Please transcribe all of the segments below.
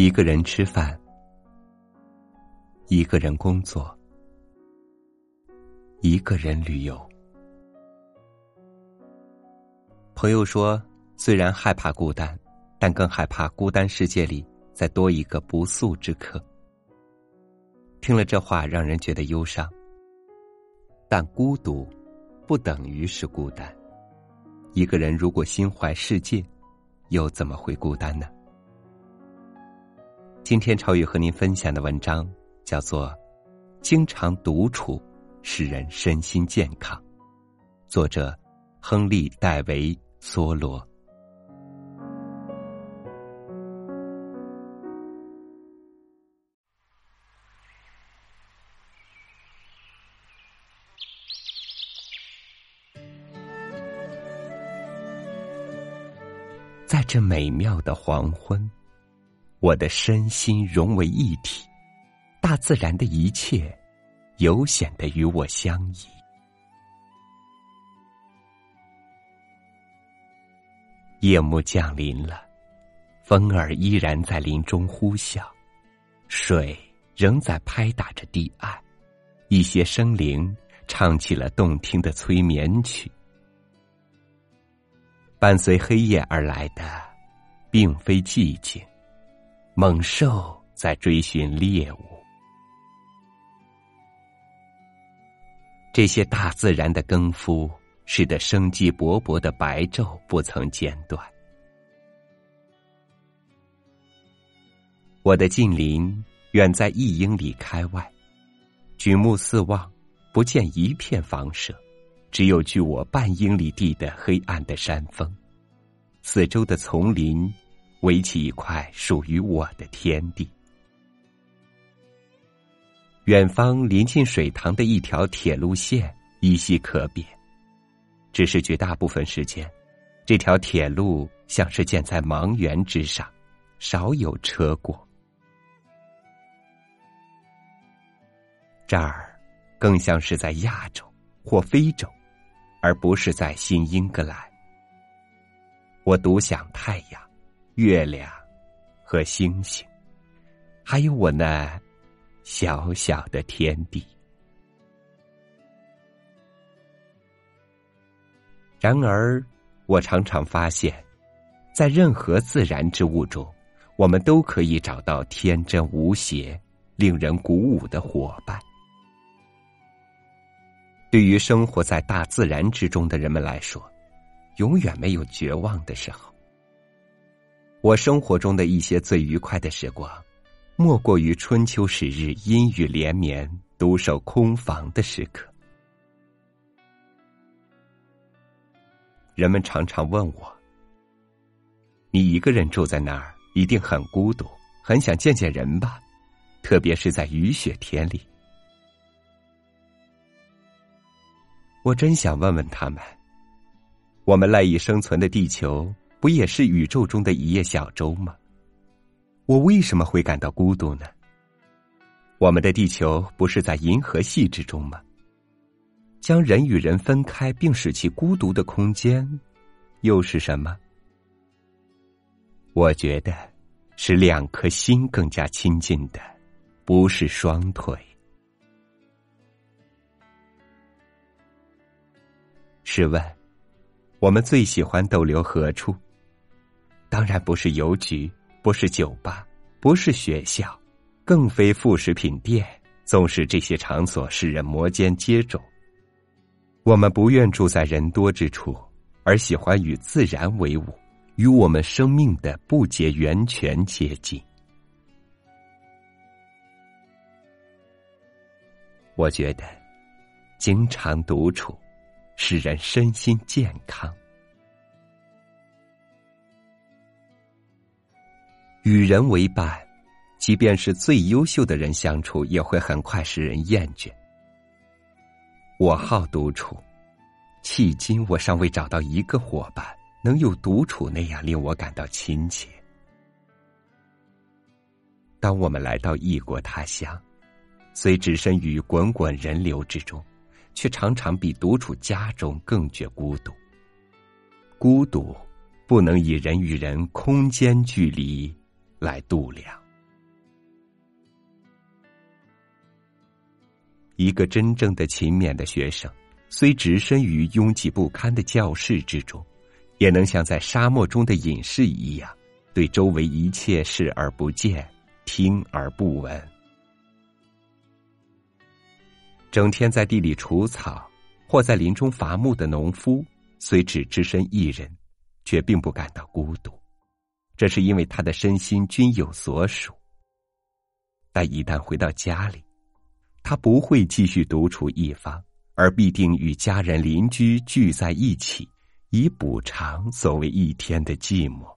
一个人吃饭，一个人工作，一个人旅游。朋友说，虽然害怕孤单，但更害怕孤单世界里再多一个不速之客。听了这话，让人觉得忧伤。但孤独，不等于是孤单。一个人如果心怀世界，又怎么会孤单呢？今天超宇和您分享的文章叫做《经常独处使人身心健康》，作者亨利·戴维·梭罗。在这美妙的黄昏。我的身心融为一体，大自然的一切，悠显得与我相依。夜幕降临了，风儿依然在林中呼啸，水仍在拍打着堤岸，一些生灵唱起了动听的催眠曲。伴随黑夜而来的，并非寂静。猛兽在追寻猎物，这些大自然的更夫使得生机勃勃的白昼不曾间断。我的近邻远在一英里开外，举目四望，不见一片房舍，只有距我半英里地的黑暗的山峰，四周的丛林。围起一块属于我的天地。远方临近水塘的一条铁路线依稀可辨，只是绝大部分时间，这条铁路像是建在茫原之上，少有车过。这儿更像是在亚洲或非洲，而不是在新英格兰。我独享太阳。月亮和星星，还有我那小小的天地。然而，我常常发现，在任何自然之物中，我们都可以找到天真无邪、令人鼓舞的伙伴。对于生活在大自然之中的人们来说，永远没有绝望的时候。我生活中的一些最愉快的时光，莫过于春秋时日阴雨连绵、独守空房的时刻。人们常常问我：“你一个人住在那儿，一定很孤独，很想见见人吧？特别是在雨雪天里。”我真想问问他们：我们赖以生存的地球。不也是宇宙中的一叶小舟吗？我为什么会感到孤独呢？我们的地球不是在银河系之中吗？将人与人分开并使其孤独的空间，又是什么？我觉得，使两颗心更加亲近的，不是双腿。试问，我们最喜欢逗留何处？当然不是邮局，不是酒吧，不是学校，更非副食品店。纵使这些场所使人摩肩接踵，我们不愿住在人多之处，而喜欢与自然为伍，与我们生命的不竭源泉接近。我觉得，经常独处，使人身心健康。与人为伴，即便是最优秀的人相处，也会很快使人厌倦。我好独处，迄今我尚未找到一个伙伴能有独处那样令我感到亲切。当我们来到异国他乡，虽置身于滚滚人流之中，却常常比独处家中更觉孤独。孤独不能以人与人空间距离。来度量。一个真正的勤勉的学生虽置身于拥挤不堪的教室之中也能像在沙漠中的隐士一样对周围一切视而不见听而不闻。整天在地里除草或在林中伐木的农夫虽只只身一人却并不感到孤独。这是因为他的身心均有所属。但一旦回到家里，他不会继续独处一方，而必定与家人邻居聚在一起，以补偿所谓一天的寂寞。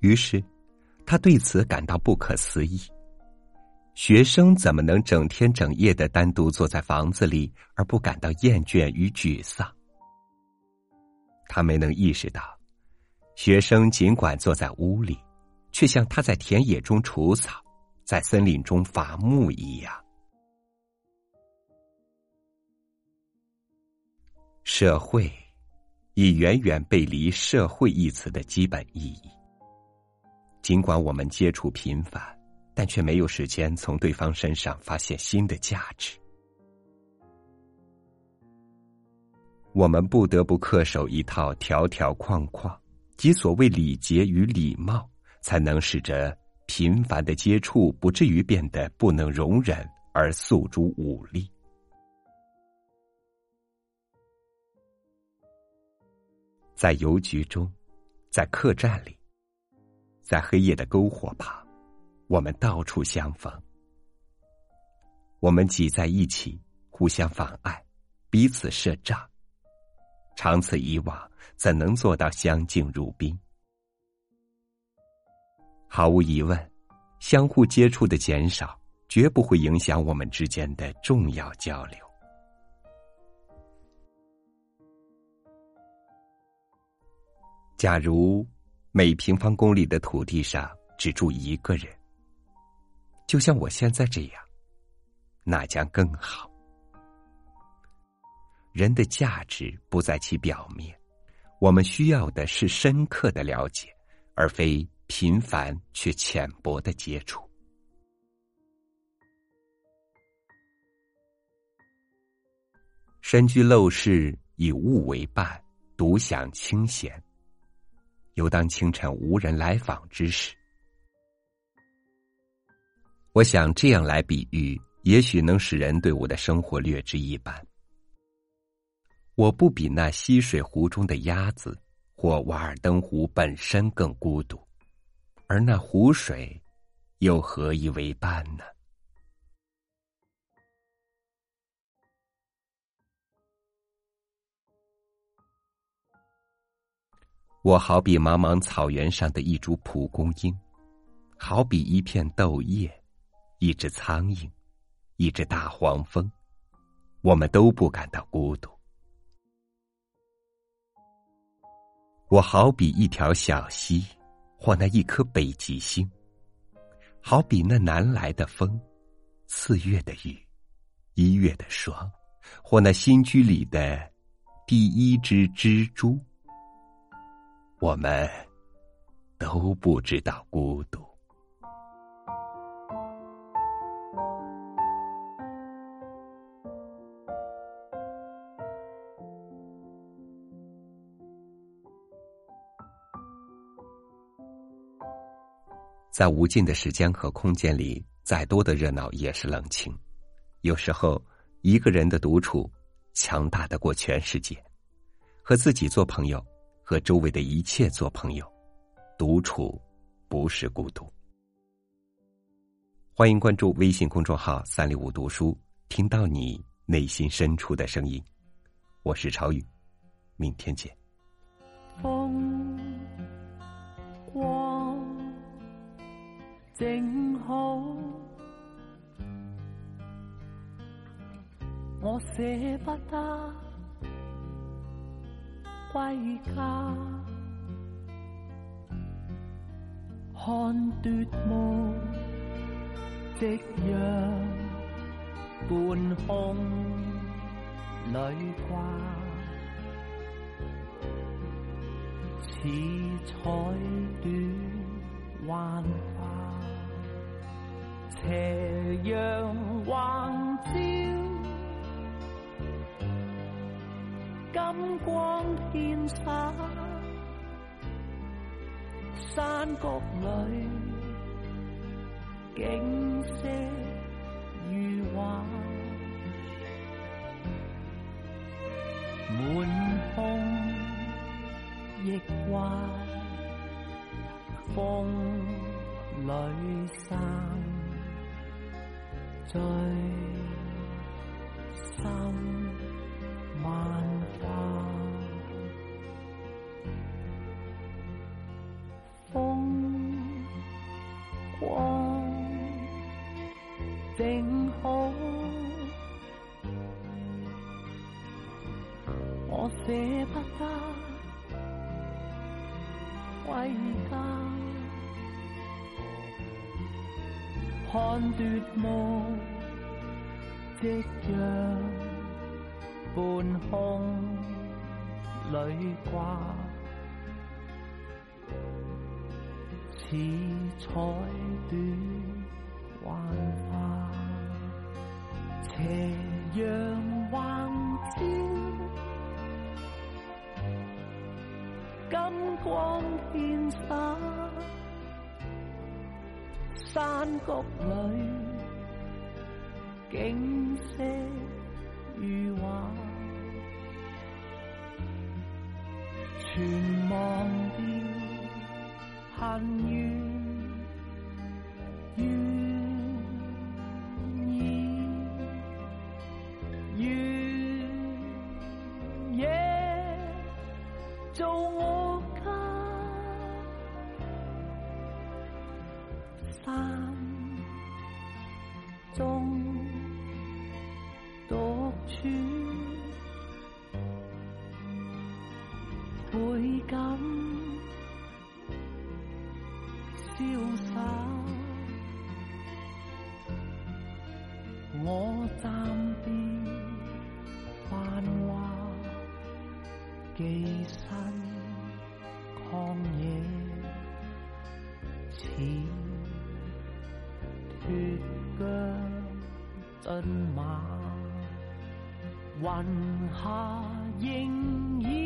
于是。他对此感到不可思议。学生怎么能整天整夜的单独坐在房子里而不感到厌倦与沮丧？他没能意识到，学生尽管坐在屋里，却像他在田野中除草，在森林中伐木一样。社会，已远远背离“社会”一词的基本意义。尽管我们接触频繁，但却没有时间从对方身上发现新的价值。我们不得不恪守一套条条框框，即所谓礼节与礼貌，才能使这频繁的接触不至于变得不能容忍而诉诸武力。在邮局中，在客栈里。在黑夜的篝火旁，我们到处相逢。我们挤在一起，互相妨碍，彼此设障。长此以往，怎能做到相敬如宾？毫无疑问，相互接触的减少，绝不会影响我们之间的重要交流。假如。每平方公里的土地上只住一个人，就像我现在这样，那将更好。人的价值不在其表面，我们需要的是深刻的了解，而非频繁却浅薄的接触。身居陋室，以物为伴，独享清闲。又当清晨无人来访之时，我想这样来比喻，也许能使人对我的生活略知一斑。我不比那溪水湖中的鸭子或瓦尔登湖本身更孤独，而那湖水又何以为伴呢？我好比茫茫草原上的一株蒲公英，好比一片豆叶，一只苍蝇，一只大黄蜂，我们都不感到孤独。我好比一条小溪，或那一颗北极星，好比那南来的风，四月的雨，一月的霜，或那新居里的第一只蜘蛛。我们都不知道孤独。在无尽的时间和空间里，再多的热闹也是冷清。有时候，一个人的独处强大的过全世界。和自己做朋友。和周围的一切做朋友，独处不是孤独。欢迎关注微信公众号“三六五读书”，听到你内心深处的声音。我是朝雨，明天见。风光正好，我舍不得。归家，看夺目，夕阳半空里挂，似彩短幻化。斜阳横照，金光遍洒，山谷里景色如画，满空亦画，风里散。醉心万花，风光正好，看夺梦，夕阳半空里挂，似彩短幻化。斜阳横照，金光遍洒。山谷里景色如画，全忘掉恨怨怨意，愿夜做我中独处，倍感潇洒。我暂别繁华，寄身旷野，骏马，云下萦绕，